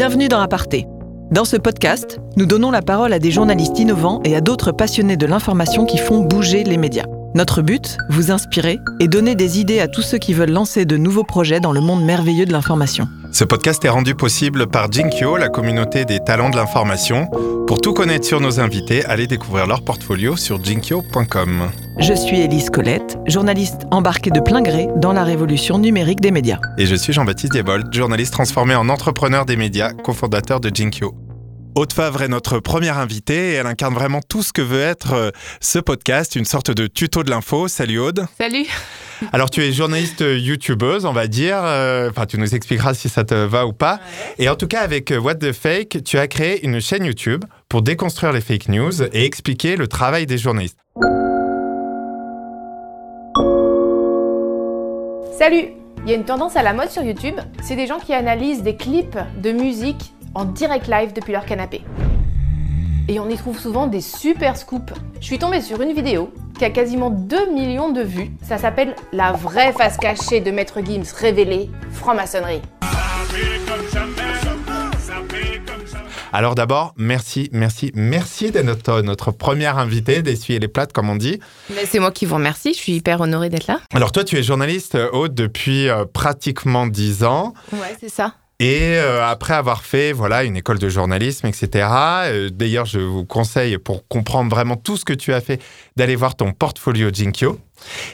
Bienvenue dans Aparté. Dans ce podcast, nous donnons la parole à des journalistes innovants et à d'autres passionnés de l'information qui font bouger les médias. Notre but, vous inspirer et donner des idées à tous ceux qui veulent lancer de nouveaux projets dans le monde merveilleux de l'information. Ce podcast est rendu possible par Jinkyo, la communauté des talents de l'information. Pour tout connaître sur nos invités, allez découvrir leur portfolio sur jinkyo.com. Je suis Élise Colette, journaliste embarquée de plein gré dans la révolution numérique des médias. Et je suis Jean-Baptiste Diebold, journaliste transformé en entrepreneur des médias, cofondateur de Jinkyo. Haute Favre est notre première invitée et elle incarne vraiment tout ce que veut être euh, ce podcast, une sorte de tuto de l'info. Salut Aude. Salut. Alors tu es journaliste youtubeuse, on va dire. euh, Enfin, tu nous expliqueras si ça te va ou pas. Et en tout cas, avec euh, What the Fake, tu as créé une chaîne YouTube pour déconstruire les fake news et expliquer le travail des journalistes. Salut. Il y a une tendance à la mode sur YouTube, c'est des gens qui analysent des clips de musique en direct live depuis leur canapé. Et on y trouve souvent des super scoops. Je suis tombée sur une vidéo qui a quasiment 2 millions de vues. Ça s'appelle La vraie face cachée de Maître Gims révélée, franc-maçonnerie. Alors d'abord, merci, merci, merci d'être notre, notre première invitée, d'essuyer les plates, comme on dit. Mais c'est moi qui vous remercie, je suis hyper honorée d'être là. Alors toi, tu es journaliste, Aude, depuis euh, pratiquement 10 ans. Ouais, c'est ça. Et euh, après avoir fait voilà une école de journalisme, etc. euh, D'ailleurs, je vous conseille pour comprendre vraiment tout ce que tu as fait d'aller voir ton portfolio Jinkyo.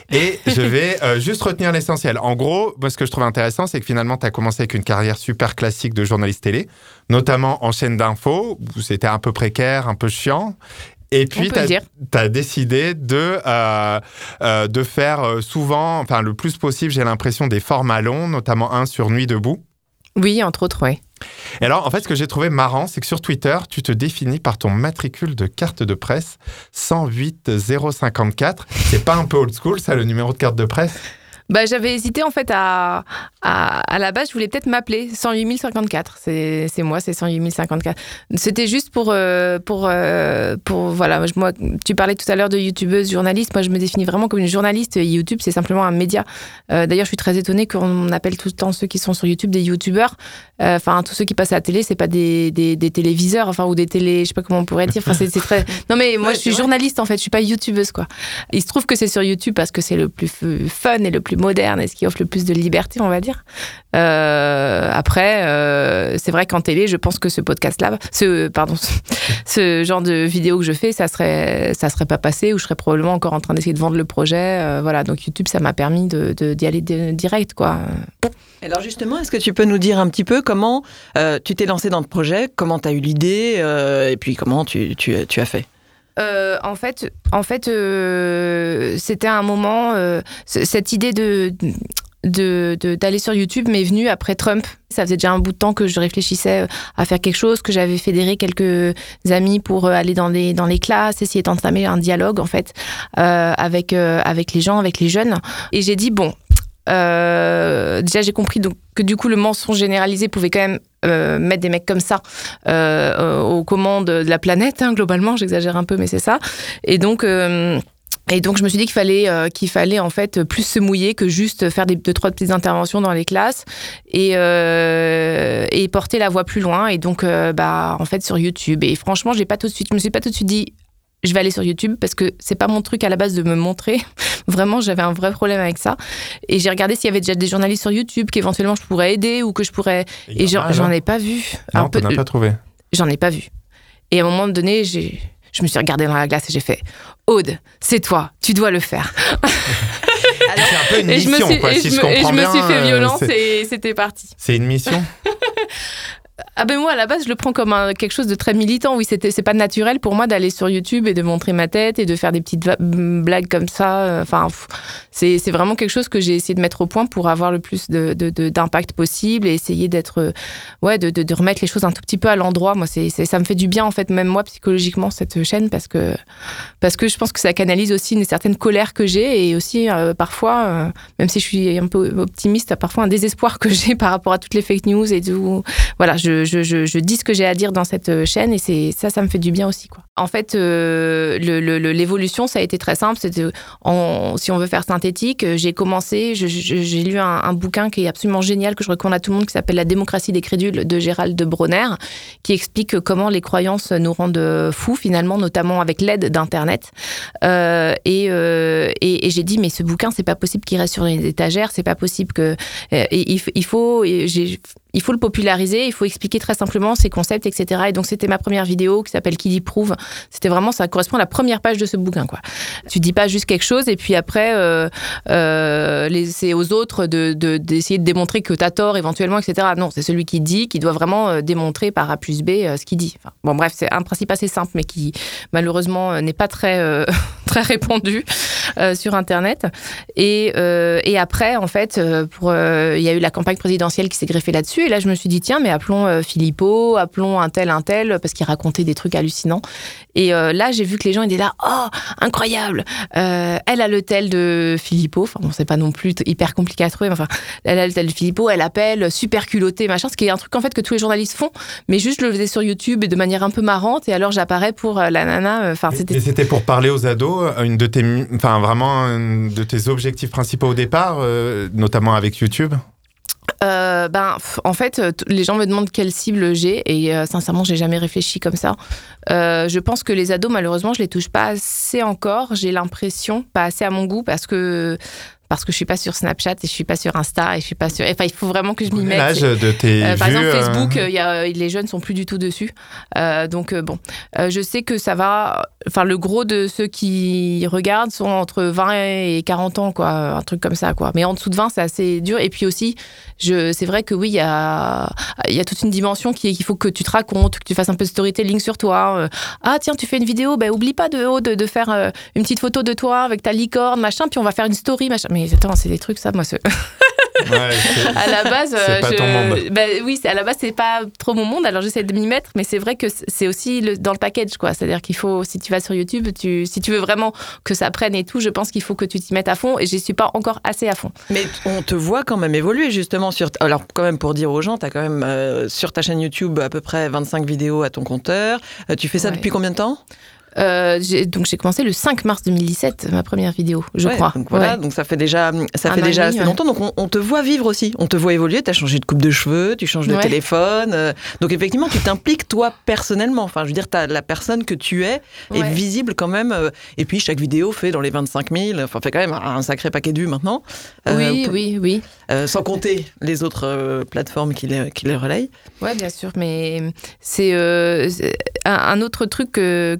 Et je vais euh, juste retenir l'essentiel. En gros, moi, ce que je trouve intéressant, c'est que finalement, tu as commencé avec une carrière super classique de journaliste télé, notamment en chaîne d'info, où c'était un peu précaire, un peu chiant. Et puis, tu as, décidé de, euh, euh, de faire souvent, enfin le plus possible, j'ai l'impression, des formats longs, notamment un sur Nuit debout. Oui, entre autres, ouais. Et alors, en fait, ce que j'ai trouvé marrant, c'est que sur Twitter, tu te définis par ton matricule de carte de presse 108 054. C'est pas un peu old school, ça, le numéro de carte de presse? Bah, j'avais hésité en fait à, à. À la base, je voulais peut-être m'appeler 108 054. C'est moi, c'est 108 054. C'était juste pour. euh, pour, euh, pour voilà, moi, tu parlais tout à l'heure de youtubeuse, journaliste. Moi, je me définis vraiment comme une journaliste. YouTube, c'est simplement un média. Euh, D'ailleurs, je suis très étonnée qu'on appelle tout le temps ceux qui sont sur YouTube des youtubeurs. Euh, Enfin, tous ceux qui passent à la télé, c'est pas des, des, des téléviseurs, enfin, ou des télé. Je sais pas comment on pourrait dire. Enfin, c'est très. Non, mais moi, Ouais, je suis journaliste en fait. Je suis pas youtubeuse, quoi. Il se trouve que c'est sur YouTube parce que c'est le plus fun et le plus moderne et ce qui offre le plus de liberté, on va dire. Euh, après, euh, c'est vrai qu'en télé, je pense que ce podcast-là, ce pardon, ce, genre de vidéo que je fais, ça serait, ça serait pas passé ou je serais probablement encore en train d'essayer de vendre le projet. Euh, voilà, donc YouTube, ça m'a permis de de- d'y aller de- direct, quoi. Alors justement, est-ce que tu peux nous dire un petit peu comment euh, tu t'es lancé dans le projet, comment tu as eu l'idée euh, et puis comment tu, as fait? Euh, en fait, en fait, c'était un moment. cette idée de d'aller sur YouTube m'est venue après Trump. Ça faisait déjà un bout de temps que je réfléchissais à faire quelque chose, que j'avais fédéré quelques amis pour aller dans les, dans les classes, essayer d'entamer un dialogue en fait avec, avec les gens, avec les jeunes. Et j'ai dit, bon, euh, déjà j'ai compris que du coup le mensonge généralisé pouvait quand même euh, mettre des mecs comme ça euh, aux commandes de la planète, hein, globalement, j'exagère un peu, mais c'est ça. Et donc, et donc, je me suis dit qu'il fallait, qu'il fallait en fait plus se mouiller que juste faire des deux trois petites interventions dans les classes et, porter la voix plus loin. Et donc, bah, en fait, sur YouTube. Et franchement, j'ai pas tout de suite, je me suis pas tout de suite dit. Je vais aller sur YouTube parce que c'est pas mon truc à la base de me montrer. Vraiment, j'avais un vrai problème avec ça. Et j'ai regardé s'il y avait déjà des journalistes sur YouTube qu'éventuellement je pourrais aider ou que je pourrais. Et j'en j'en ai pas vu. Non, Un peu- as pas trouvé. J'en ai pas vu. Et à un moment donné, j'ai, je me suis regardée dans la glace et j'ai fait Aude, c'est toi, tu dois le faire. C'est un peu une et je me mission, suis, quoi, et si je je me, et je me suis fait euh, violence et c'était parti. C'est une mission Ah ben moi à la base je le prends comme quelque chose de très militant. Oui c'était c'est pas naturel pour moi d'aller sur YouTube et de montrer ma tête et de faire des petites va- blagues comme ça. Enfin c'est vraiment quelque chose que j'ai essayé de mettre au point pour avoir le plus de de- de- d'impact possible et essayer d'être euh, ouais de, de, de remettre les choses un tout petit peu à l'endroit. Moi ça me fait du bien en fait même moi psychologiquement cette chaîne parce que parce que je pense que ça canalise aussi une certaine colère que j'ai et aussi euh, parfois euh, même si je suis un peu optimiste parfois un désespoir que j'ai par rapport à toutes les fake news et tout. Voilà je, dis ce que j'ai à dire dans cette chaîne et c'est ça, ça me fait du bien aussi. En fait, l'évolution, ça a été très simple. Si on veut faire synthétique, j'ai commencé, j'ai lu un, bouquin qui est absolument génial, que je recommande à tout le monde, qui s'appelle La démocratie des crédules de Gérald de Bronner, qui explique comment les croyances nous rendent fous finalement, notamment avec l'aide d'Internet. Euh, et, euh, j'ai dit, mais ce bouquin, c'est pas possible qu'il reste sur les étagères, c'est pas possible que. Euh, il, faut. Il faut le populariser, il faut expliquer très simplement ses concepts, etc. Et donc, c'était ma première vidéo qui s'appelle Qui dit prouve. C'était vraiment, ça correspond à la première page de ce bouquin, quoi. Tu dis pas juste quelque chose et puis après, euh, euh, c'est aux autres d'essayer de, de, démontrer que tu as tort éventuellement, etc. Non, c'est celui qui dit qui doit vraiment euh, démontrer par A plus B ce qu'il dit. bon, bref, c'est un principe assez simple, mais qui malheureusement n'est pas très, très répandu sur Internet. Et, et après, en fait, pour il y a eu la campagne présidentielle qui s'est greffée là-dessus et là, je me suis dit, tiens, mais appelons euh, Philippot, appelons un tel, un tel, parce qu'il racontait des trucs hallucinants. Et euh, là, j'ai vu que les gens étaient là, oh, incroyable euh, Elle a le tel de Philippot, enfin, bon, c'est pas non plus hyper compliqué à trouver, mais enfin, elle a le tel de Philippot, elle appelle, super culotté, machin, ce qui est un truc en fait que tous les journalistes font, mais juste je le faisais sur YouTube et de manière un peu marrante, et alors j'apparais pour la nana. Enfin, c'était. c'était pour parler aux ados, une de tes, enfin, vraiment, un de tes objectifs principaux au départ, notamment avec YouTube? Euh, ben, en fait, les gens me demandent quelle cible j'ai et euh, sincèrement, j'ai jamais réfléchi comme ça. Euh, je pense que les ados, malheureusement, je les touche pas assez encore. J'ai l'impression, pas assez à mon goût, parce que parce que je suis pas sur Snapchat et je suis pas sur Insta et je suis pas sur. Enfin, il faut vraiment que je m'y mette. L'âge de tes euh, Par exemple, euh, Facebook, y a, les jeunes sont plus du tout dessus. Euh, donc bon, je sais que ça va. Enfin, le gros de ceux qui regardent sont entre 20 et 40 ans, quoi, un truc comme ça, quoi. Mais en dessous de 20, c'est assez dur. Et puis aussi, c'est vrai que oui, il y a, y a toute une dimension qui qu'il faut que tu te racontes, que tu fasses un peu de storytelling sur toi. ah tiens, tu fais une vidéo, ben oublie pas de, de, de faire une petite photo de toi avec ta licorne, machin, puis on va faire une story, machin mais attends, c'est des trucs, ça, moi, à la base, c'est pas ton monde. Bah, oui, à la base, c'est pas trop mon monde. Alors j'essaie de m'y mettre, mais c'est vrai que c'est aussi le, dans le package, quoi. C'est-à-dire qu'il faut, si tu vas sur YouTube, tu, si tu veux vraiment que ça prenne et tout, je pense qu'il faut que tu t'y mettes à fond. Et je suis pas encore assez à fond. Mais on te voit quand même évoluer justement sur. Alors quand même pour dire aux gens, tu as quand même euh, sur ta chaîne YouTube à peu près 25 vidéos à ton compteur. Euh, tu fais ça depuis combien de temps? Euh, donc j'ai commencé le 5 mars 2017, ma première vidéo, je crois. Donc voilà, donc ça fait déjà, ça fait déjà assez longtemps. Donc on, te voit vivre aussi, on te voit évoluer. Tu as changé de coupe de cheveux, tu changes de téléphone. Euh, donc effectivement, tu t'impliques toi personnellement. Enfin, je veux dire, as la personne que tu es est visible quand même. Euh, et puis chaque vidéo fait dans les 25 000, enfin fait quand même un sacré paquet de vues maintenant. oui, oui, oui. sans compter les autres plateformes qui les, qui les relayent. Ouais, bien sûr, mais c'est un, autre truc que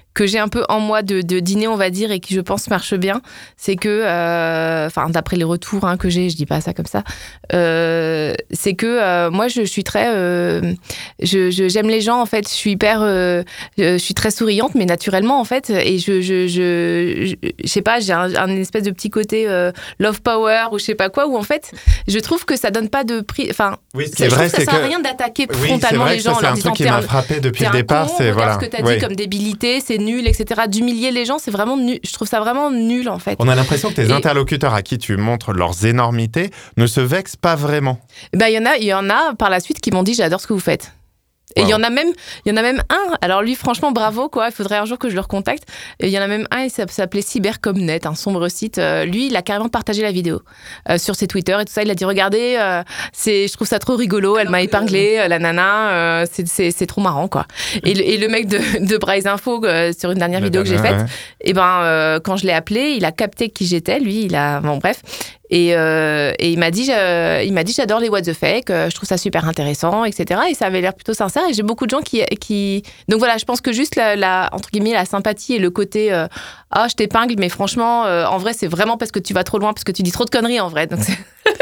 que j'ai un peu en moi de, dîner, on va dire, et qui, je pense, marche bien, c'est que, euh, enfin, d'après les retours hein, que j'ai, je dis pas ça comme ça, euh, c'est que euh, moi, je, suis très, j'aime les gens, en fait, je suis hyper, je suis très souriante, mais naturellement, en fait, et je, je, je, je, sais pas, j'ai un, espèce de petit côté love power ou je sais pas quoi, où en fait, je trouve que ça donne pas de prix, enfin, oui, c'est vrai, ça sert à rien d'attaquer frontalement les gens en leur disant, qui m'a frappé depuis le départ, c'est voilà, ce que tu as dit comme débilité, c'est nul, etc. D'humilier les gens, c'est vraiment nul. Je trouve ça vraiment nul, en fait. On a l'impression que tes interlocuteurs à qui tu montres leurs énormités ne se vexent pas vraiment. Bah, il y en a, il y en a par la suite qui m'ont dit j'adore ce que vous faites. Et il y en a même, il y en a même un. Alors lui, franchement, bravo quoi. Il faudrait un jour que je le recontacte. Il y en a même un. Il s'appelait Cybercomnet, un sombre site. Euh, lui, il a carrément partagé la vidéo euh, sur ses Twitter et tout ça. Il a dit regardez, euh, c'est, je trouve ça trop rigolo. Elle m'a épinglé, la nana. c'est trop marrant quoi. Et le, et le mec de, de Bryce Info sur une dernière vidéo que j'ai faite, et eh ben quand je l'ai appelé, il a capté qui j'étais. Lui, il a bon bref. Et, euh, et il m'a dit, il m'a dit, j'adore les what the fake, euh, je trouve ça super intéressant, etc. Et ça avait l'air plutôt sincère. Et j'ai beaucoup de gens qui, qui, donc voilà, je pense que juste la, entre guillemets la sympathie et le côté, euh, ah, je t'épingle, mais franchement, en vrai, c'est vraiment parce que tu vas trop loin, parce que tu dis trop de conneries en vrai. Donc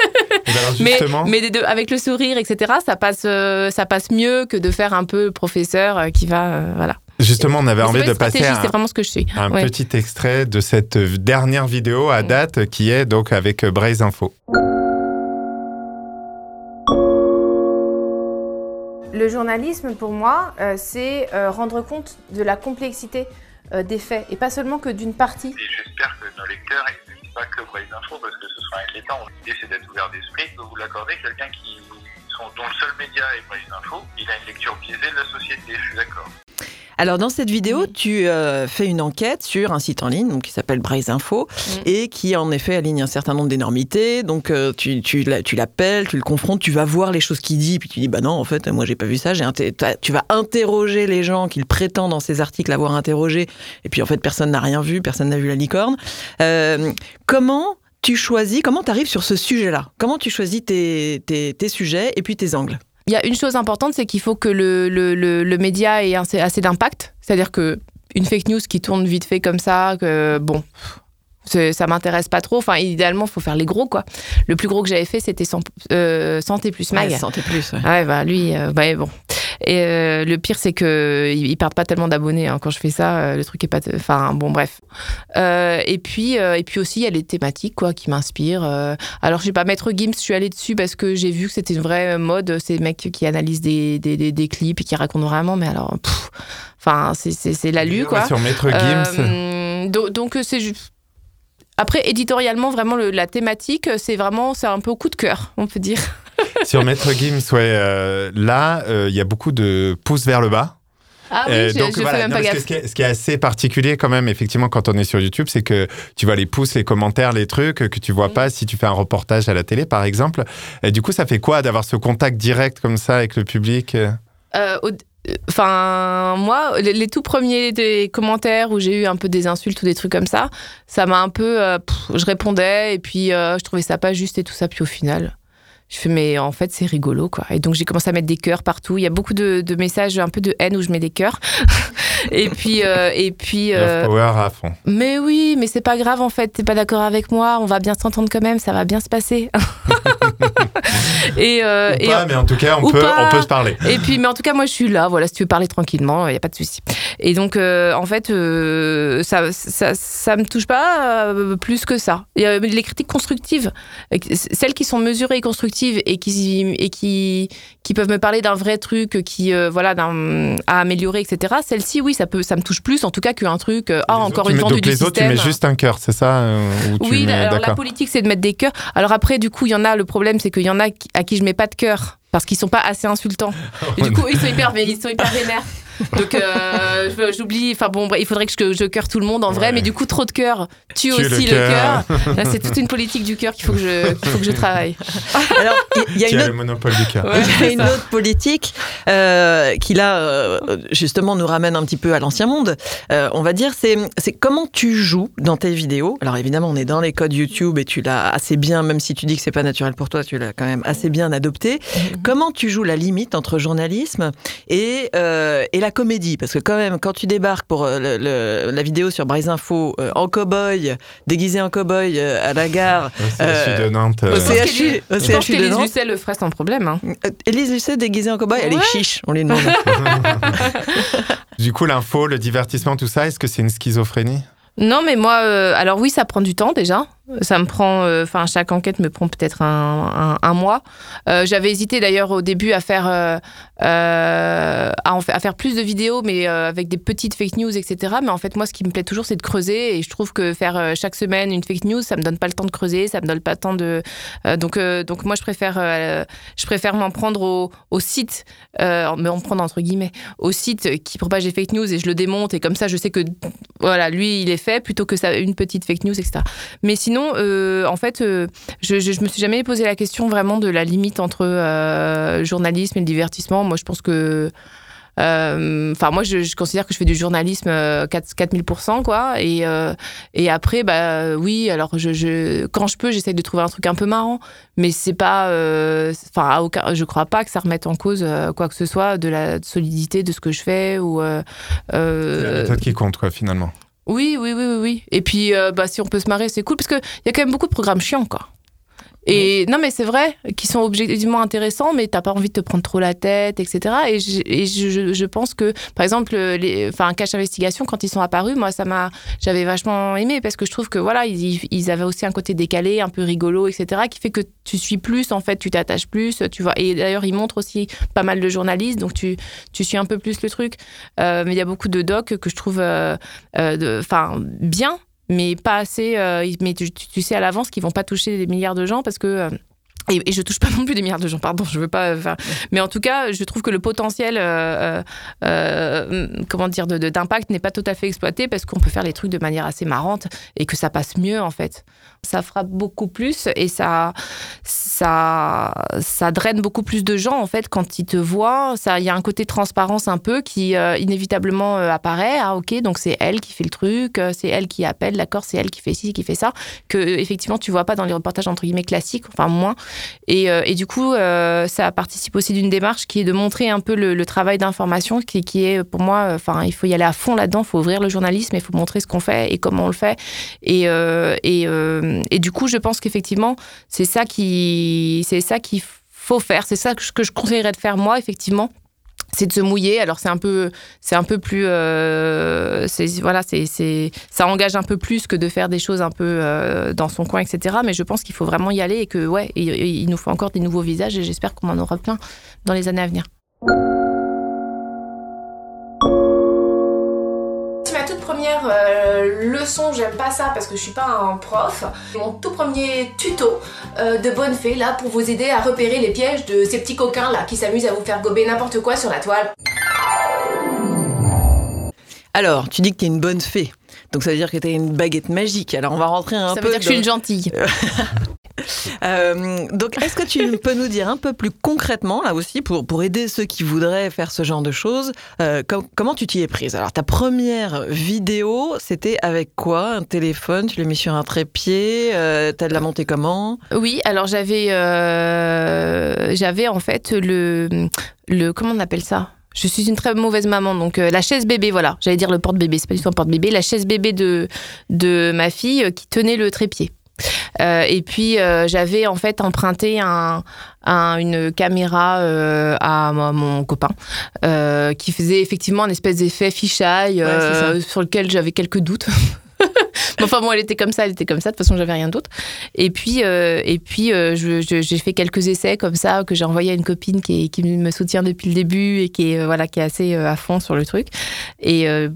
mais, mais avec le sourire, etc. Ça passe, ça passe mieux que de faire un peu professeur qui va, voilà. Justement, on avait envie de passer à vraiment ce que je suis. un petit extrait de cette dernière vidéo à date qui est donc avec Braise Info. Le journalisme, pour moi, euh, c'est euh, rendre compte de la complexité euh, des faits et pas seulement que d'une partie. J'espère que nos lecteurs ne pas que Braise Info parce que ce sera inquiétant. L'idée, c'est d'être ouvert d'esprit. Vous l'accordez, quelqu'un qui dont le seul média est Brise Info, il a une lecture biaisée de la société, je suis d'accord. Alors dans cette vidéo, tu euh, fais une enquête sur un site en ligne donc, qui s'appelle Braise Info et qui en effet aligne un certain nombre d'énormités. Donc euh, tu, tu, l'a- tu l'appelles, tu le confrontes, tu vas voir les choses qu'il dit, puis tu dis bah non en fait moi j'ai pas vu ça. Tu vas interroger les gens qu'il prétend dans ses articles avoir interrogé et puis en fait personne n'a rien vu, personne n'a vu la licorne. Euh, comment tu choisis, comment tu arrives sur ce sujet-là? Comment tu choisis tes, tes, tes sujets et puis tes angles? Il y a une chose importante, c'est qu'il faut que le, le, le, le média ait assez, assez d'impact. C'est-à-dire que une fake news qui tourne vite fait comme ça, que bon, ça m'intéresse pas trop. Enfin, idéalement, il faut faire les gros, quoi. Le plus gros que j'avais fait, c'était euh, Santé plus Mag. Ouais, Santé plus. ouais. Ouais, bah lui, euh, bah, bon. Et euh, le pire, c'est que ils perdent pas tellement d'abonnés hein. quand je fais ça. euh, le truc est pas, enfin bon, bref. Euh, et puis, euh, et puis aussi, il y a les thématiques quoi qui m'inspirent. alors, je sais pas, Maître Gims, je suis allée dessus parce que j'ai vu que c'était une vraie mode. Ces mecs qui analysent des, des, des, des clips et qui racontent vraiment. Mais alors, pff, enfin, c'est la lu quoi. Sur Maître Gims. Do- donc c'est juste. Après, éditorialement, vraiment, le- la thématique, c'est vraiment, c'est un peu au coup de cœur, on peut dire. Sur Maître Gims, ouais, euh, là, euh, il y a beaucoup de pouces vers le bas. Ah oui, Euh, je, donc je voilà, fais même non, pas gaffe. ce, qui est, ce qui est assez particulier quand même, effectivement, quand on est sur YouTube, c'est que tu vois les pouces, les commentaires, les trucs que tu vois pas si tu fais un reportage à la télé, par exemple. Et du coup, ça fait quoi d'avoir ce contact direct comme ça avec le public Euh, au- Enfin, moi, les, les tout premiers des commentaires où j'ai eu un peu des insultes ou des trucs comme ça, ça m'a un peu. euh, pff, je répondais et puis euh, je trouvais ça pas juste et tout ça. Puis au final, je fais, mais en fait, c'est rigolo, quoi. Et donc, j'ai commencé à mettre des cœurs partout. Il y a beaucoup de, de messages, un peu de haine où je mets des cœurs. et puis. euh, et puis euh, Power à fond. mais oui, mais c'est pas grave en fait, t'es pas d'accord avec moi, on va bien s'entendre quand même, ça va bien se passer. et, euh, Ou et, pas, mais en tout cas, on peut, pas. on peut se parler. et puis, mais en tout cas, moi je suis là, voilà, si tu veux parler tranquillement, il n'y a pas de souci. Et donc, euh, en fait, euh, ça, ça, ça me touche pas plus que ça. Il y a les critiques constructives, celles qui sont mesurées et constructives et qui, et qui, qui peuvent me parler d'un vrai truc qui, voilà, à améliorer, etc. Celles-ci, oui, ça, peut, ça me touche plus en tout cas qu'un truc, ah, encore autres, une vendue du les autres, tu système. mets juste un cœur, c'est ça tu Oui, mets- alors la politique, c'est de mettre des cœurs. Alors après, du coup, il y en a, le problème, c'est qu'il y en a à qui je mets pas de cœur parce qu'ils sont pas assez insultants. Et du coup, ils sont hyper, ils sont hyper vénères. Donc, euh, j'oublie. Enfin bon, il faudrait que je, je cœur tout le monde en vrai, Ouais. mais du coup, trop de cœur tue Tue aussi le cœur. Là, C'est toute une politique du cœur qu'il faut que je, qu'il faut que je travaille. Alors il y a une autre le monopole du cœur. Ouais. Il y a une autre politique euh, qui là euh, justement nous ramène un petit peu à l'ancien monde. Euh, on va dire c'est c'est comment tu joues dans tes vidéos. Alors évidemment on est dans les codes YouTube et tu l'as assez bien même si tu dis que c'est pas naturel pour toi tu l'as quand même assez bien adopté. Comment tu joues la limite entre journalisme et euh, et la comédie parce que quand même quand tu débarques pour euh, le- le- la vidéo sur Brise Info euh, en cow-boy déguisé en cow-boy euh, à la gare Au CHU Euh, de Nantes. au CHU, au de qu'Élise Nantes. Lucet le ferait sans problème. hein. Élise Lucet déguisée en cow-boy, elle est chiche, on lui demande. Du coup, l'info, le divertissement, tout ça, est-ce que c'est une schizophrénie? Non, mais moi, euh, alors oui, ça prend du temps déjà. Ça me prend, euh, enfin, chaque enquête me prend peut-être un, mois. Euh, J'avais hésité d'ailleurs au début à faire, euh, à, faire plus de vidéos, mais avec des petites fake news, etc. Mais en fait, moi, ce qui me plaît toujours, c'est de creuser. Et je trouve que faire chaque semaine une fake news, ça me donne pas le temps de creuser, ça me donne pas le temps de. donc, donc moi, je préfère, je préfère m'en prendre au, site, en prendre entre guillemets, au site qui propage des fake news et je le démonte et comme ça, je sais que voilà, lui, il est fait plutôt que une petite fake news, etc. Mais sinon, euh, en fait, euh, je, je, me suis jamais posé la question vraiment de la limite entre euh, journalisme et le divertissement. Moi, je pense que. Enfin, moi, je, considère que je fais du journalisme euh, 4, 4000%, quoi. Et, après, bah oui, alors, quand je peux, j'essaye de trouver un truc un peu marrant. Mais c'est pas. Enfin, je crois pas que ça remette en cause quoi que ce soit de la solidité de ce que je fais C'est la qui compte, finalement. Oui, oui, oui, oui, oui. Et puis, euh, bah, si on peut se marrer, c'est cool, parce qu'il y a quand même beaucoup de programmes chiants, quoi. Et non, mais c'est vrai, qui sont objectivement intéressants, mais t'as pas envie de te prendre trop la tête, etc. Et, je, et je, je- je pense que, par exemple, les, enfin, Cache Investigation, quand ils sont apparus, moi, ça m'a, j'avais vachement aimé parce que je trouve que voilà, ils, ils avaient aussi un côté décalé, un peu rigolo, etc., qui fait que tu suis plus, en fait, tu t'attaches plus, tu vois. Et d'ailleurs, ils montrent aussi pas mal de journalistes, donc tu, tu suis un peu plus le truc. Euh, mais il y a beaucoup de docs que je trouve, euh, euh, enfin, bien, mais pas assez. euh, mais tu, sais à l'avance qu'ils vont pas toucher des milliards de gens parce que. euh, et, je touche pas non plus des milliards de gens, pardon, je veux pas. mais en tout cas, je trouve que le potentiel, euh, comment dire, d'impact n'est pas tout à fait exploité parce qu'on peut faire les trucs de manière assez marrante et que ça passe mieux en fait. Ça frappe beaucoup plus et ça, ça, ça draine beaucoup plus de gens en fait quand ils te voient. Ça, il y a un côté transparence un peu qui euh, inévitablement euh, apparaît. Ah ok, donc c'est elle qui fait le truc, euh, c'est elle qui appelle, d'accord, c'est elle qui fait ci, qui fait ça. Que effectivement tu vois pas dans les reportages entre guillemets classiques, enfin moins. Et, et du coup, ça participe aussi d'une démarche qui est de montrer un peu le, travail d'information, qui, qui est pour moi, enfin, il faut y aller à fond là-dedans, il faut ouvrir le journalisme, il faut montrer ce qu'on fait et comment on le fait. Et, et du coup, je pense qu'effectivement, c'est ça qui, c'est ça qu'il faut faire, c'est ça que je, conseillerais de faire moi, effectivement. C'est de se mouiller. Alors c'est un peu, c'est un peu plus, euh, voilà, c'est, ça engage un peu plus que de faire des choses un peu euh, dans son coin, etc. Mais je pense qu'il faut vraiment y aller et que ouais, il nous faut encore des nouveaux visages et j'espère qu'on en aura plein dans les années à venir. Première euh, leçon, j'aime pas ça parce que je suis pas un prof. Mon tout premier tuto euh, de bonne fée là pour vous aider à repérer les pièges de ces petits coquins là qui s'amusent à vous faire gober n'importe quoi sur la toile. Alors, tu dis que tu es une bonne fée. Donc ça veut dire que tu as une baguette magique. Alors on va rentrer un ça peu veut dire que je suis une gentille. Euh, donc, est-ce que tu peux nous dire un peu plus concrètement, là aussi, pour, pour aider ceux qui voudraient faire ce genre de choses, euh, com- comment tu t'y es prise? Alors, ta première vidéo, c'était avec quoi? Un téléphone? Tu l'as mis sur un trépied? Euh, T'as de la montée comment? Oui, alors j'avais euh, j'avais en fait le le comment on appelle ça? Je suis une très mauvaise maman, donc la chaise bébé, voilà. J'allais dire le porte-bébé, c'est pas du tout un porte-bébé. La chaise bébé de, de ma fille qui tenait le trépied. Euh, et puis euh, j'avais en fait emprunté un, un- une caméra euh, à mo- mon copain qui faisait effectivement un espèce d'effet fisheye Ouais, sur lequel j'avais quelques doutes. Enfin bon, elle était comme ça, elle était comme ça. De toute façon, j'avais rien d'autre. Et puis, euh, et puis, euh, j'ai fait quelques essais comme ça que j'ai envoyé à une copine qui, est- qui me soutient depuis le début et qui est voilà, qui est assez à fond sur le truc. Et euh,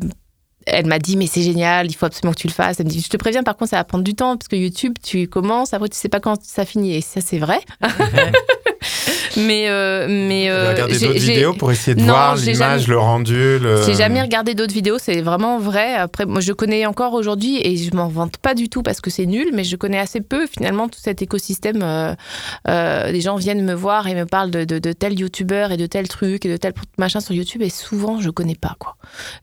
elle m'a dit mais c'est génial, il faut absolument que tu le fasses. Elle me dit je te préviens par contre ça va prendre du temps parce que YouTube tu commences après tu sais pas quand ça finit et ça c'est vrai. mais euh, mais euh, regardez j'ai- d'autres vidéos pour essayer de Non, voir l'image, jamais- le rendu. Le... j'ai jamais regardé d'autres vidéos, c'est vraiment vrai. Après, moi, je connais encore aujourd'hui et je m'en vante pas du tout parce que c'est nul, mais je connais assez peu finalement tout cet écosystème. Euh, euh, les gens viennent me voir et me parlent de, de, de tel youtubeur et de tel truc et de tel machin sur YouTube et souvent je connais pas quoi.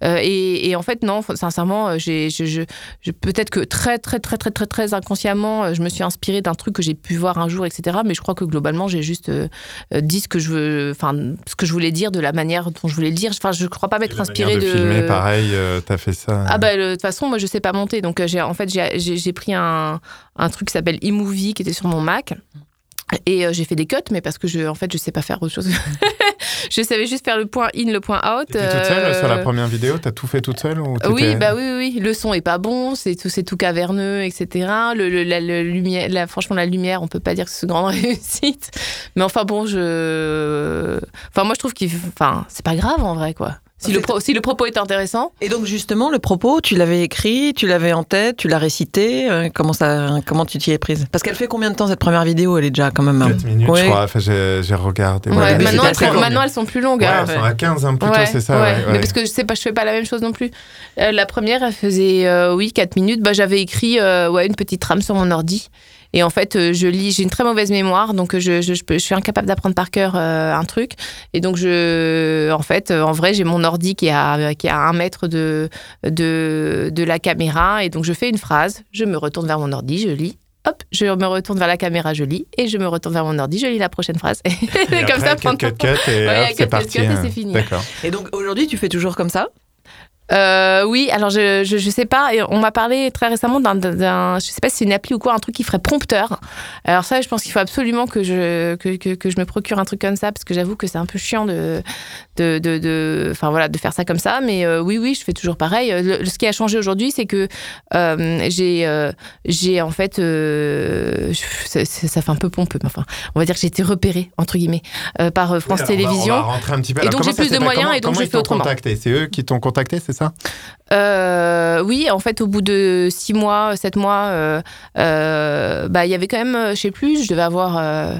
Euh, et, et en fait, non, sincèrement, euh, j'ai, je, je, peut-être que très, très, très, très, très, très inconsciemment, euh, je me suis inspirée d'un truc que j'ai pu voir un jour, etc. Mais je crois que globalement, j'ai juste euh, dit ce que je veux, enfin, ce que je voulais dire de la manière dont je voulais le dire. Enfin, je crois pas m'être inspirée manière de. filmer, pareil, euh, t'as fait ça. ah bah le- de toute façon moi je sais pas monter donc euh, j'ai en fait j'ai- pris un, un truc qui s'appelle iMovie qui était sur mon Mac et euh, j'ai fait des cuts mais parce que je en fait je sais pas faire autre chose. je savais juste faire le point in le point out. T'étais toute seule euh, sur la première vidéo? T'as tout fait toute seule ou oui, bah oui, oui, oui. Le son est pas bon, c'est tout, c'est tout caverneux, etc. Le, le- la, le lumière, la- franchement, la lumière, on peut pas dire que c'est une grande réussite. Mais enfin bon, je, enfin moi je trouve qu'il, enfin c'est pas grave en vrai quoi. Si le, pro- si le propos est intéressant. Et donc, justement, le propos, tu l'avais écrit, tu l'avais en tête, tu l'as récité. euh, comment, ça, comment tu t'y es prise? Parce qu'elle fait combien de temps cette première vidéo? Elle est déjà quand même. 4 minutes, Ouais. je crois. Enfin, j'ai regardé. Ouais, Ouais, mais maintenant, elles sont, court. maintenant elles sont plus longues. Ouais, hein. elles sont à 15 hein, plutôt, Ouais, c'est ça. ouais. ouais, Mais parce que je sais pas, je fais pas la même chose non plus. Euh, la première, elle faisait euh, oui 4 minutes. Bah j'avais écrit euh, ouais une petite trame sur mon ordi. Et en fait, euh, je lis. J'ai une très mauvaise mémoire, donc euh, je, je, je, peux- je suis incapable d'apprendre par cœur euh, un truc. Et donc je, en fait, en vrai, j'ai mon ordi qui est à qui est à un mètre de de de la caméra. Et donc je fais une phrase, je me retourne vers mon ordi, je lis. Hop, je me retourne vers la caméra, je lis, et je me retourne vers mon ordi, je lis la prochaine phrase. Et comme après, ça, cut, pendant- cut, cut, et Ouais, cut, c'est cut, parti. cut, et hein. c'est fini. D'accord. Et donc, aujourd'hui, tu fais toujours comme ça? Euh, oui, alors je, je, je sais pas, et on m'a parlé très récemment d'un, d'un- je sais pas si c'est une appli ou quoi, un truc qui ferait prompteur. Alors ça, je pense qu'il faut absolument que je, que, que, que je me procure un truc comme ça, parce que j'avoue que c'est un peu chiant de, de, de, de- enfin voilà, de faire ça comme ça. Mais euh, oui, oui, je fais toujours pareil. Le- ce qui a changé aujourd'hui, c'est que euh, j'ai, euh, j'ai en fait, euh, ça, ça- fait un peu pompeux, mais enfin, on va dire que j'ai été repérée entre guillemets euh, par France Oui, alors, on va- Télévisions. On va, rentrer un petit peu. Et Alors, donc, j'ai plus de moyens, Comment- et donc je fais autrement. contacté? C'est eux qui t'ont contacté, c'est ça? Euh, oui, en fait, au bout de six mois, sept mois, euh, euh, bah, il y avait quand même, je sais plus, je devais avoir euh,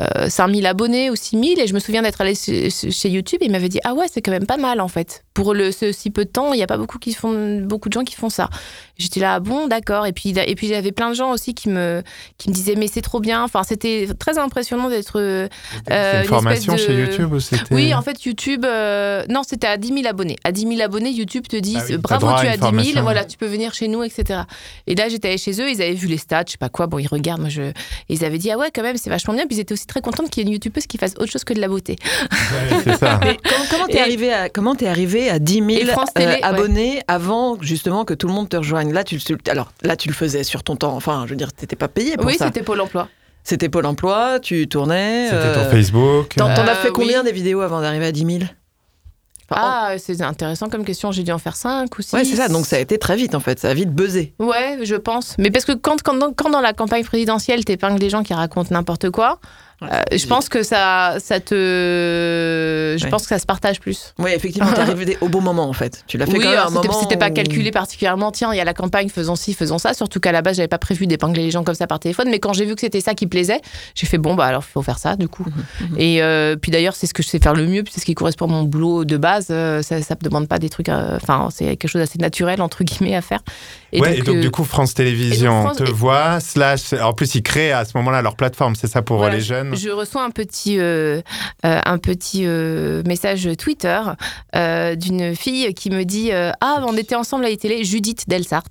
euh, 5000 abonnés ou 6000. Et je me souviens d'être allée chez, YouTube et il m'avait dit Ah ouais, c'est quand même pas mal en fait. Pour le, si peu de temps, il n'y a pas beaucoup, qui font, beaucoup de gens qui font ça. J'étais là, ah bon, d'accord. Et puis, et puis j'avais plein de gens aussi qui me, qui me disaient Mais c'est trop bien. Enfin, c'était très impressionnant d'être. euh, C'est Euh, une une formation de- chez YouTube ou c'était Oui, en fait, YouTube, euh, non, c'était à 10 000 abonnés. À 10 000 abonnés, YouTube te dit Ah oui, bravo, tu une as 10 000, formation. voilà, tu peux venir chez nous, etc. Et là, j'étais allée chez eux, ils avaient vu les stats, je sais pas quoi, bon, ils regardent, moi, je. ils avaient dit, ah ouais, quand même, c'est vachement bien. Puis ils étaient aussi très contents qu'il y ait une YouTubeuse qui fasse autre chose que de la beauté. Ouais, c'est ça. Mais comment t'es Et- arrivé à comment t'es arrivé à 10 000 Et France Télé, ouais. abonnés avant justement que tout le monde te rejoigne? Là, tu le- alors là, tu le faisais sur ton temps. Enfin, je veux dire, t'étais pas payé pour oui, ça. c'était Pôle emploi. C'était Pôle Emploi, tu tournais. C'était euh, ton Facebook. T'en t'en as Euh, fait combien oui. des vidéos avant d'arriver à 10 000 Enfin, Ah, c'est intéressant comme question, j'ai dû en faire 5 ou 6. Ouais, c'est ça. Donc ça a été très vite en fait. Ça a vite buzzé. Ouais, je pense. Mais parce que quand, quand, dans- quand dans la campagne présidentielle, t'épingles des gens qui racontent n'importe quoi, euh, je pense que ça, ça te. Je Ouais. pense que ça se partage plus. Oui, effectivement, t'es arrivé au bon moment en fait. Tu l'as fait oui, quand même à un moment. c'était pas calculé particulièrement. Tiens, il y a la campagne, faisons ci, faisons ça. Surtout qu'à la base, j'avais pas prévu d'épingler les gens comme ça par téléphone. Mais quand j'ai vu que c'était ça qui plaisait, j'ai fait bon, bah alors il faut faire ça du coup. Mhm, Et euh, puis d'ailleurs, c'est ce que je sais faire le mieux, puis c'est ce qui correspond à mon boulot de base. euh, ça, ça me demande pas des trucs. euh, Enfin, c'est quelque chose d'assez naturel entre guillemets à faire. Ouais, et donc euh, du coup, France Télévisions et donc, France- te voit, slash. En plus, ils créent à ce moment-là leur plateforme, c'est ça pour Voilà, les jeunes Je reçois un petit, euh, euh, un petit euh, message Twitter euh, d'une fille qui me dit euh, Ah, on était ensemble à la télé, Judith Delsart,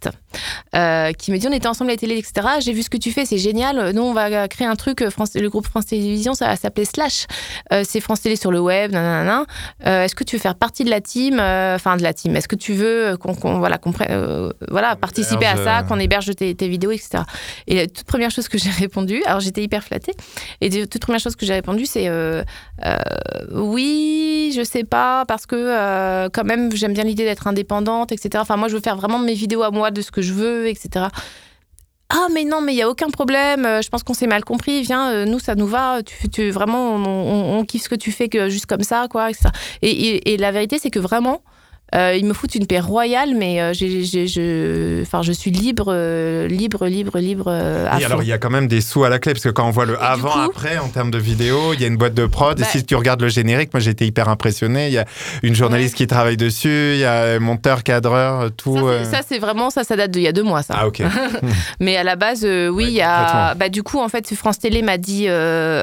euh, qui me dit On était ensemble à la télé, etc. J'ai vu ce que tu fais, c'est génial. Nous, on va créer un truc, euh, France, le groupe France Télévisions, ça va s'appeler Slash. Euh, c'est France Télé sur le web, nanana. Euh, Est-ce que tu veux faire partie de la team euh, Enfin, de la team. Est-ce que tu veux qu'on voilà, qu'on prenne- euh, voilà, participer à ça, euh, qu'on héberge tes, tes vidéos, etc. Et la toute première chose que j'ai répondu, alors j'étais hyper flattée, et la toute première chose que j'ai répondu, c'est euh, euh, oui, je sais pas, parce que euh, quand même, j'aime bien l'idée d'être indépendante, etc. Enfin, moi, je veux faire vraiment mes vidéos à moi, de ce que je veux, etc. Ah mais non mais il y a aucun problème. Je pense qu'on s'est mal compris. Viens, euh, nous ça nous va. Tu, tu vraiment on, on- on kiffe ce que tu fais que juste comme ça quoi. etc. Et, et- et la vérité c'est que vraiment euh, ils me foutent une paix royale, mais euh, j'ai, j'ai- je, enfin je suis libre, euh, libre, libre, libre. euh, alors, il y a quand même des sous à la clé, parce que quand on voit le avant, coup- après, en termes de vidéo, il y a une boîte de prod. Bah- et si tu regardes le générique, moi, été hyper impressionné. Il y a une journaliste qui travaille dessus, il y a monteur, cadreur, tout. Ça, c'est, ça, c'est vraiment ça, ça date d'il y a deux mois ça. Ah, ok. Mais à la base, oui, Ouais, il y a. Bah, du coup, en fait, France Télé m'a dit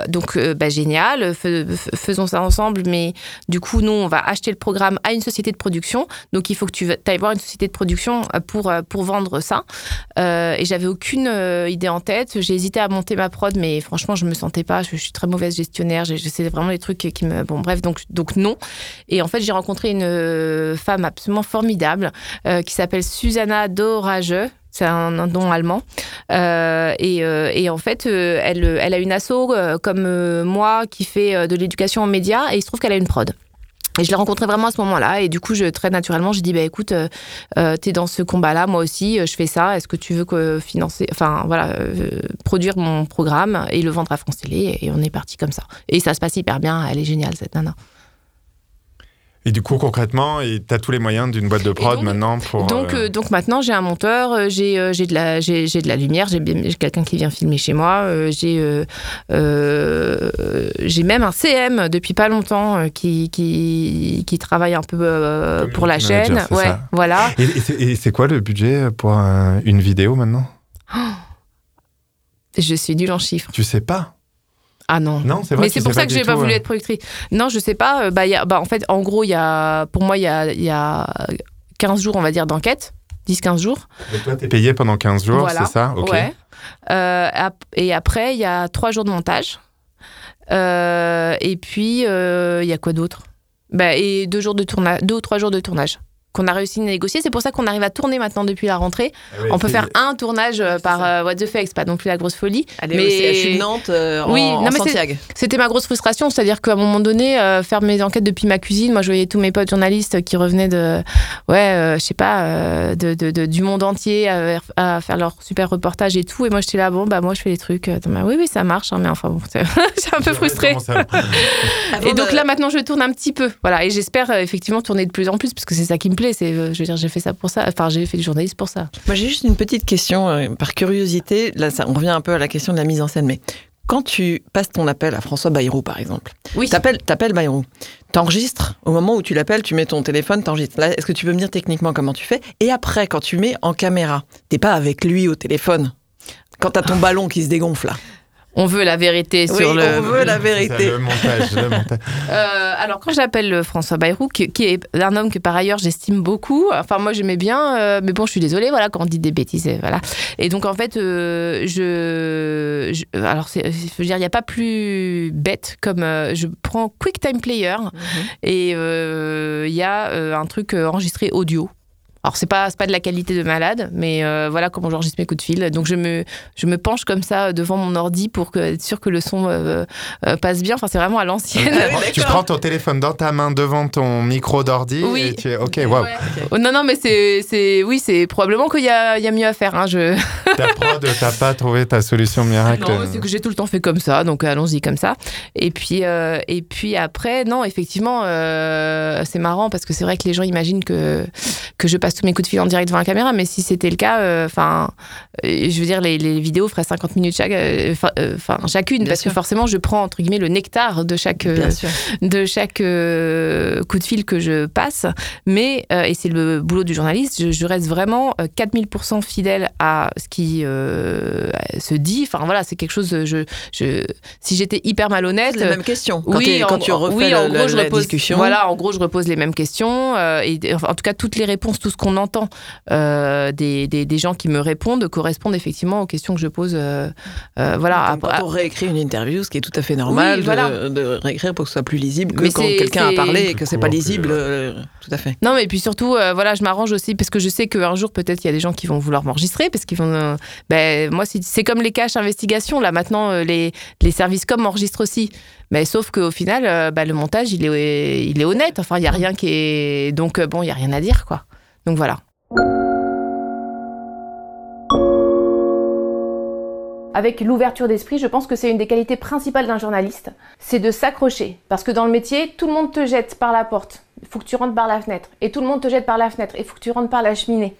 donc, bah, génial, f- faisons ça ensemble. Mais du coup, nous, on va acheter le programme à une société de production. Donc, il faut que tu ailles voir une société de production euh, pour, euh, pour vendre ça. Euh, et j'avais aucune idée en tête. J'ai hésité à monter ma prod, mais franchement, je me sentais pas. Je, suis très mauvaise gestionnaire. C'est vraiment des trucs qui me. Bon, bref, donc, donc non. Et en fait, j'ai rencontré une femme absolument formidable qui s'appelle Susanna Dorage. C'est un, un nom allemand. Et, et en fait, elle, elle a une asso comme moi qui fait de l'éducation aux médias et il se trouve qu'elle a une prod. Et je l'ai rencontrée vraiment à ce moment-là. Et du coup, je, très naturellement, j'ai dit, bah, écoute, euh, euh, t'es dans ce combat-là, moi aussi, euh, je fais ça. Est-ce que tu veux que financer, enfin, voilà, produire mon programme et le vendre à France Télé? Et on est parti comme ça. Et ça se passe hyper bien. Elle est géniale, cette nana. Et du coup, concrètement, tu as tous les moyens d'une boîte de prod donc- maintenant pour. Donc, euh, euh, donc maintenant, j'ai un monteur, euh, j'ai euh, j'ai de, la- j'ai j'ai de la lumière, j'ai quelqu'un qui vient filmer chez moi, euh, j'ai euh, euh, j'ai même un CM depuis pas longtemps euh, qui, qui, qui travaille un peu euh, pour la manager, chaîne. c'est Ouais, ça. voilà. Et, et c'est- quoi le budget pour un- une vidéo maintenant? Je suis nulle en chiffres. Tu sais pas? Ah non. Non, c'est vrai. Mais c'est pour ça que j'ai pas voulu euh. être productrice. Non, je sais pas. euh, Bah, y a, bah, en fait, en gros, il y a, pour moi, il y a, il y a 15 jours, on va dire, d'enquête. 10-15 jours. Donc toi, t'es payé pendant 15 jours, Voilà. c'est ça? Ok. Ouais. Euh, et après, il y a 3 jours de montage. Euh, et puis, euh, il y a quoi d'autre? Bah, Et 2 jours de tournage, deux ou 3 jours de tournage qu'on a réussi à négocier. C'est pour ça qu'on arrive à tourner maintenant depuis la rentrée. Ah On peut faire un tournage euh, par euh, What the Fuck, c'est pas non plus la grosse folie. Mais- au CHU de Nantes euh, en, Oui, en non, c'est- Santiago. C'était ma grosse frustration, c'est-à-dire qu'à un moment donné, euh, faire mes enquêtes depuis ma cuisine, moi je voyais tous mes potes journalistes qui revenaient de, ouais, euh, je sais pas, euh, de, de- de- du monde entier à, à faire leur super reportage et tout, et moi j'étais là, bon bah moi je fais les trucs, euh, oui oui ça marche, hein, mais enfin bon, c'est- je suis un peu Avant Et donc là maintenant je tourne un petit peu, voilà, et j'espère effectivement tourner de plus en plus parce que c'est ça qui me plaît. Voulez. C'est, euh, je veux dire, j'ai fait ça pour ça. Enfin, j'ai fait du journaliste pour ça. Moi, j'ai juste une petite question, euh, par curiosité. Là, ça, on revient un peu à la question de la mise en scène, mais quand tu passes ton appel à François Bayrou, par exemple, Oui. t'appelles, t'appelles Bayrou, t'enregistres, au moment où tu l'appelles, tu mets ton téléphone, t'enregistres. Là, est-ce que tu peux me dire techniquement comment tu fais? Et après, quand tu mets en caméra, t'es pas avec lui au téléphone? Quand t'as ton ballon qui se dégonfle là. On veut la vérité Oui, sur le. on veut la vérité. Le montage, le montage. Euh, alors quand j'appelle euh, François Bayrou, qui, qui est un homme que par ailleurs j'estime beaucoup, enfin moi j'aimais bien, euh, mais bon je suis désolée, voilà quand on dit des bêtises, voilà. Et donc en fait, euh, je, je- alors c'est, je veux dire, il n'y a pas plus bête comme euh, je prends QuickTime Player et euh, il y a euh, un truc enregistré audio. Alors c'est pas c'est pas de la qualité de malade, mais euh, voilà comment j'enregistre mes coups de fil. Donc je me je me penche comme ça devant mon ordi pour que, être sûr que le son euh, euh, passe bien. Enfin c'est vraiment à l'ancienne. tu prends ton téléphone dans ta main devant ton micro d'ordi Oui. et tu es ok, waouh. Oh, non, non, mais c'est, c'est, oui, c'est probablement qu'il y a, il y a mieux à faire. Hein, je... Ta prod, t'as pas trouvé ta solution miracle. Non, c'est que j'ai tout le temps fait comme ça, donc allons-y comme ça. Et puis, euh, et puis après, non, effectivement, euh, c'est marrant parce que c'est vrai que les gens imaginent que, que je passe tous mes coups de fil en direct devant la caméra, mais si c'était le cas, euh, enfin, euh, je veux dire, les, les vidéos feraient 50 minutes chaque, euh, enfin, chacune, Bien parce sûr. que forcément, je prends entre guillemets le nectar de chaque, de chaque coup de fil que je passe. Mais, et c'est le boulot du journaliste, je, je reste vraiment euh, 4000% fidèle à ce qui se dit. Enfin voilà, c'est quelque chose, je, je, si j'étais hyper malhonnête. C'est la même question. Quand, oui, quand en, tu refais oui, en gros, je la repose, discussion. Voilà, en gros, je repose les mêmes questions. euh, et enfin, en tout cas, toutes les réponses, tout ce qu'on entend euh, des, des, des gens qui me répondent correspondent effectivement aux questions que je pose. euh, euh, voilà. Comme pour réécrire une interview, ce qui est tout à fait normal Oui, de- voilà. de, réécrire pour que ce soit plus lisible que Mais quand quelqu'un a parlé et que c'est pas que- lisible. euh, tout à fait. Non, mais puis surtout, euh, voilà, je m'arrange aussi parce que je sais qu'un jour, peut-être, il y a des gens qui vont vouloir m'enregistrer parce qu'ils vont. euh, ben, moi, c'est comme les caches investigation. Là, maintenant, les, les services com m'enregistrent aussi. Mais sauf qu'au final, euh, bah, le montage, il est, il est honnête. Enfin, il n'y a rien qui est. Donc, bon, il n'y a rien à dire, quoi. Donc, voilà. Avec l'ouverture d'esprit, je pense que c'est une des qualités principales d'un journaliste, c'est de s'accrocher. Parce que dans le métier, tout le monde te jette par la porte, il faut que tu rentres par la fenêtre. Et tout le monde te jette par la fenêtre, il faut que tu rentres par la cheminée.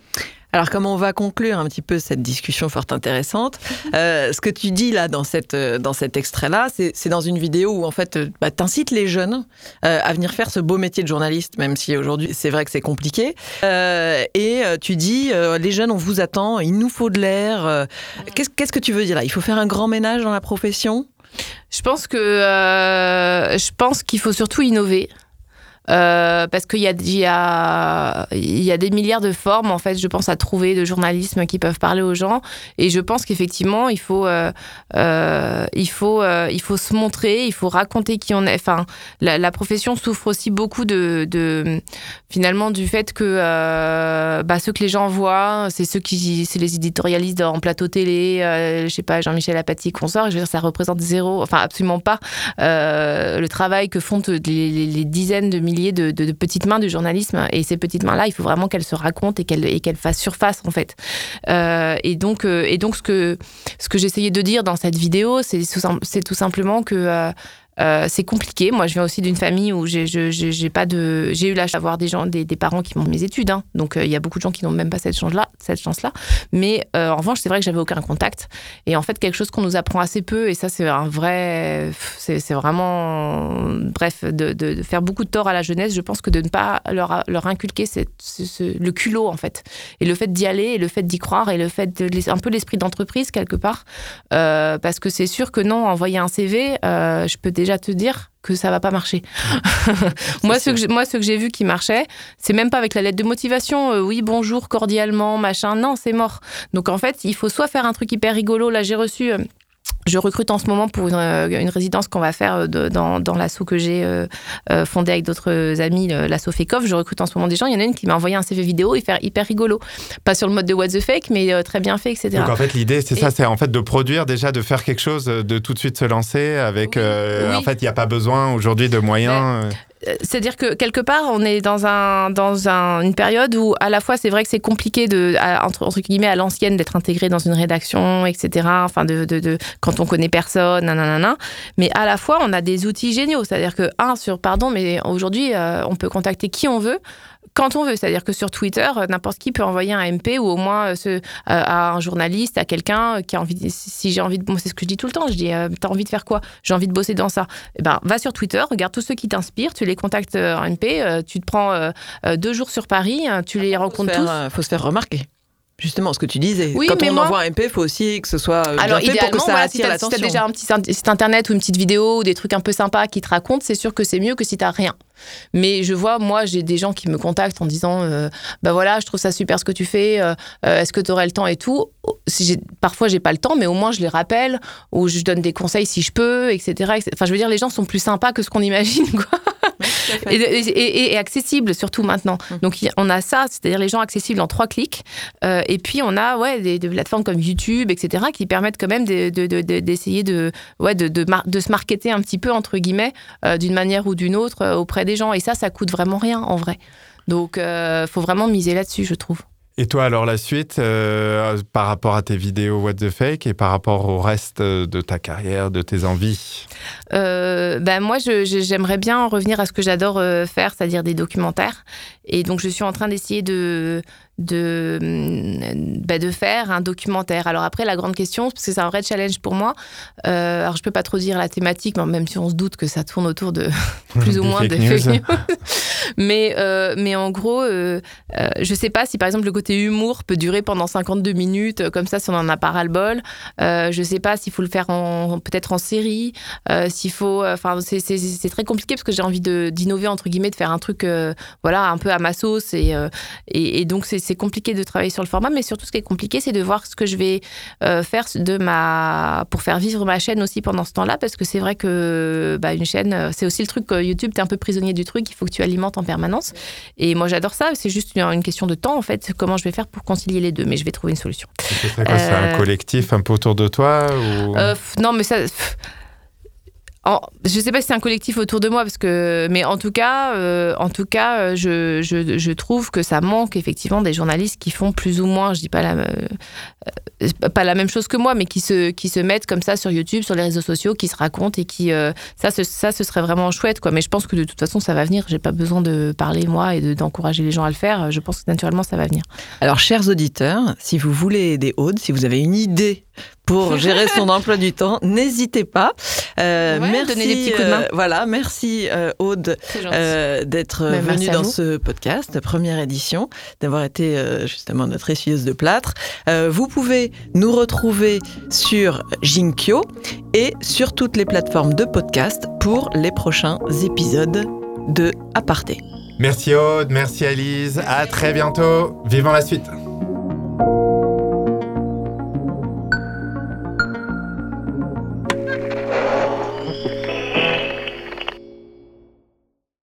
Alors, comme on va conclure un petit peu cette discussion fort intéressante, euh, ce que tu dis là dans, cette, euh, dans cet extrait-là, c'est c'est dans une vidéo où en fait, euh, bah, t'incites les jeunes euh, à venir faire ce beau métier de journaliste, même si aujourd'hui c'est vrai que c'est compliqué. Euh, et tu dis, les jeunes, on vous attend, il nous faut de l'air. Qu'est-ce que tu veux dire là? Il faut faire un grand ménage dans la profession? Je pense que je pense qu'il faut surtout innover. Euh, parce qu'il y a, y, a, y a des milliards de formes, en fait, je pense, à trouver de journalisme qui peuvent parler aux gens. Et je pense qu'effectivement, il faut, euh, euh, il, faut, il faut se montrer, il faut raconter qui on est. Enfin, la, profession souffre aussi beaucoup de, de finalement, du fait que bah, ceux que les gens voient, c'est ceux qui, c'est les éditorialistes en plateau télé, je sais pas, Jean-Michel Apathy, consort. Je veux dire, ça représente zéro, enfin, absolument pas le travail que font les- les dizaines de milliers de, de- de petites mains du journalisme. Et ces petites mains-là, il faut vraiment qu'elles se racontent et qu'elles fassent surface, en fait. Euh, et donc, euh, et donc ce que, ce que j'essayais de dire dans cette vidéo, c'est tout, sim- c'est tout simplement que. Euh, c'est compliqué. Moi, je viens aussi d'une famille où j'ai pas de, j'ai eu chance d'avoir des gens, des, des parents qui m'ont mes études. hein. Donc, euh, il y a beaucoup de gens qui n'ont même pas cette chance-là, cette chance-là. Mais euh, en revanche, c'est vrai que j'avais aucun contact. Et en fait, quelque chose qu'on nous apprend assez peu, et ça, c'est un vrai, c'est vraiment, bref, de, de- faire beaucoup de tort à la jeunesse. Je pense que de ne pas leur, leur inculquer cette- ce- ce- le culot, en fait, et le fait d'y aller, et le fait d'y croire, et le fait de un peu l'esprit d'entreprise quelque part, parce que c'est sûr que non, envoyer un CV, je peux déjà te dire que ça va pas marcher. moi, ce que j'ai- moi, ce que j'ai vu qui marchait, c'est même pas avec la lettre de motivation. euh, oui, bonjour, cordialement, machin. Non, c'est mort. Donc en fait, il faut soit faire un truc hyper rigolo. Là, j'ai reçu. euh, je recrute en ce moment pour une, euh, une résidence qu'on va faire euh, de- dans, dans l'asso que j'ai euh, euh, fondé avec d'autres amis, l'asso Fekov. Je recrute en ce moment des gens. Il y en a une qui m'a envoyé un CV vidéo et faire hyper rigolo. Pas sur le mode de what the fake, mais euh, très bien fait, etc. Donc en fait l'idée c'est Et- ça, c'est en fait de produire déjà, de faire quelque chose, de tout de suite se lancer avec. Oui, euh, oui. En fait il n'y a pas besoin aujourd'hui de moyens. C'est-à-dire que quelque part, on est dans, un, dans un- une période où à la fois c'est vrai que c'est compliqué de, entre, entre guillemets à l'ancienne d'être intégré dans une rédaction, etc. Enfin, de, de, de- quand on connaît personne, nanana. Mais à la fois, on a des outils géniaux. C'est-à-dire que, un, sur, pardon, mais aujourd'hui, euh, on peut contacter qui on veut. Quand on veut. C'est-à-dire que sur Twitter, euh, n'importe qui peut envoyer un MP ou au moins euh, ce, euh, à un journaliste, à quelqu'un qui a envie. De, si j'ai envie de. Bon, c'est ce que je dis tout le temps. Je dis euh, T'as envie de faire quoi? J'ai envie de bosser dans ça. Eh ben, va sur Twitter, regarde tous ceux qui t'inspirent, tu les contactes en MP, tu te prends euh, deux jours sur Paris, hein, tu les faut se, rencontres tous. euh, faut se faire remarquer. Justement, ce que tu disais. Oui, Quand on moi- envoie un MP, il faut aussi que ce soit euh, Alors bien fait pour que ça voilà, si t'as l'attention. déjà un petit site- internet ou une petite vidéo ou des trucs un peu sympas qui te racontent, c'est sûr que c'est mieux que si t'as rien. Mais je vois, moi, j'ai des gens qui me contactent en disant, euh, bah voilà, je trouve ça super ce que tu fais. euh, euh, Est-ce que tu aurais le temps et tout si Parfois, j'ai pas le temps, mais au moins je les rappelle ou je donne des conseils si je peux, etc. etc. Enfin, je veux dire, les gens sont plus sympas que ce qu'on imagine, quoi. Et, et- et- et accessible surtout maintenant. Mm. Donc il on a ça, c'est-à-dire les gens accessibles en trois clics. Euh, et puis on a ouais des, des plateformes comme YouTube, etc. qui permettent quand même de- de- de- de- d'essayer de, ouais de, de, mar- de se marketer un petit peu entre guillemets euh, d'une manière ou d'une autre euh, auprès des gens. Et ça, ça coûte vraiment rien en vrai. Donc euh, faut vraiment miser là-dessus, je trouve. Et toi, alors, la suite, euh, par rapport à tes vidéos What the Fake et par rapport au reste euh, de ta carrière, de tes envies? Ben moi, j'aimerais bien revenir à ce que j'adore faire, c'est-à-dire des documentaires. Et donc, je suis en train d'essayer de, de, hum, ben, de faire un documentaire. Alors après, la grande question, parce que c'est un vrai challenge pour moi, euh, alors je peux pas trop dire la thématique, même si on se doute que ça tourne autour de plus ou moins des fake news. mais, euh, mais en gros, euh, euh, je sais pas si par exemple le côté humour peut durer pendant 52 minutes, euh, comme ça, si on en a pas ras-le-bol. Je sais pas s'il faut le faire en, peut-être en série, s'il faut. Enfin, c'est- c'est c'est très compliqué parce que j'ai envie de- d'innover, entre guillemets, de faire un truc, voilà, un peu à ma sauce. Et, et, et donc, c'est c'est compliqué de travailler sur le format, mais surtout, ce qui est compliqué, c'est de voir ce que je vais euh, faire de ma, pour faire vivre ma chaîne aussi pendant ce temps-là, parce que c'est vrai que bah, une chaîne, euh, c'est aussi le truc euh, YouTube, tu es un peu prisonnier du truc, il faut que tu alimentes en permanence. Et moi, j'adore ça, c'est juste une, une question de temps, en fait, comment je vais faire pour concilier les deux, mais je vais trouver une solution. C'est un Euh, collectif un peu autour de toi ou... Euh, non, mais ça. En- je sais pas si c'est un collectif autour de moi, parce que, mais en tout cas, euh, en tout cas, euh, je, trouve que ça manque effectivement des journalistes qui font plus ou moins, je dis pas la, euh, pas la même chose que moi, mais qui se, qui se mettent comme ça sur YouTube, sur les réseaux sociaux, qui se racontent et qui, ça, ce, ça, serait vraiment chouette, quoi. Mais je pense que de toute façon, ça va venir. J'ai pas besoin de parler moi et de- d'encourager les gens à le faire. Je pense que naturellement, ça va venir. Alors, chers auditeurs, si vous voulez aider Aude, si vous avez une idée pour gérer son emploi du temps, n'hésitez pas. Euh, Ouais, merci. donner des petits coups de main. euh, voilà, merci euh, Aude euh, d'être venue dans vous. ce podcast, première édition, d'avoir été euh, justement notre essuyeuse de plâtre. Euh, vous pouvez nous retrouver sur Jinkyo et sur toutes les plateformes de podcast pour les prochains épisodes de Aparté. Merci Aude, merci Alice, à très bientôt. Vivant la suite.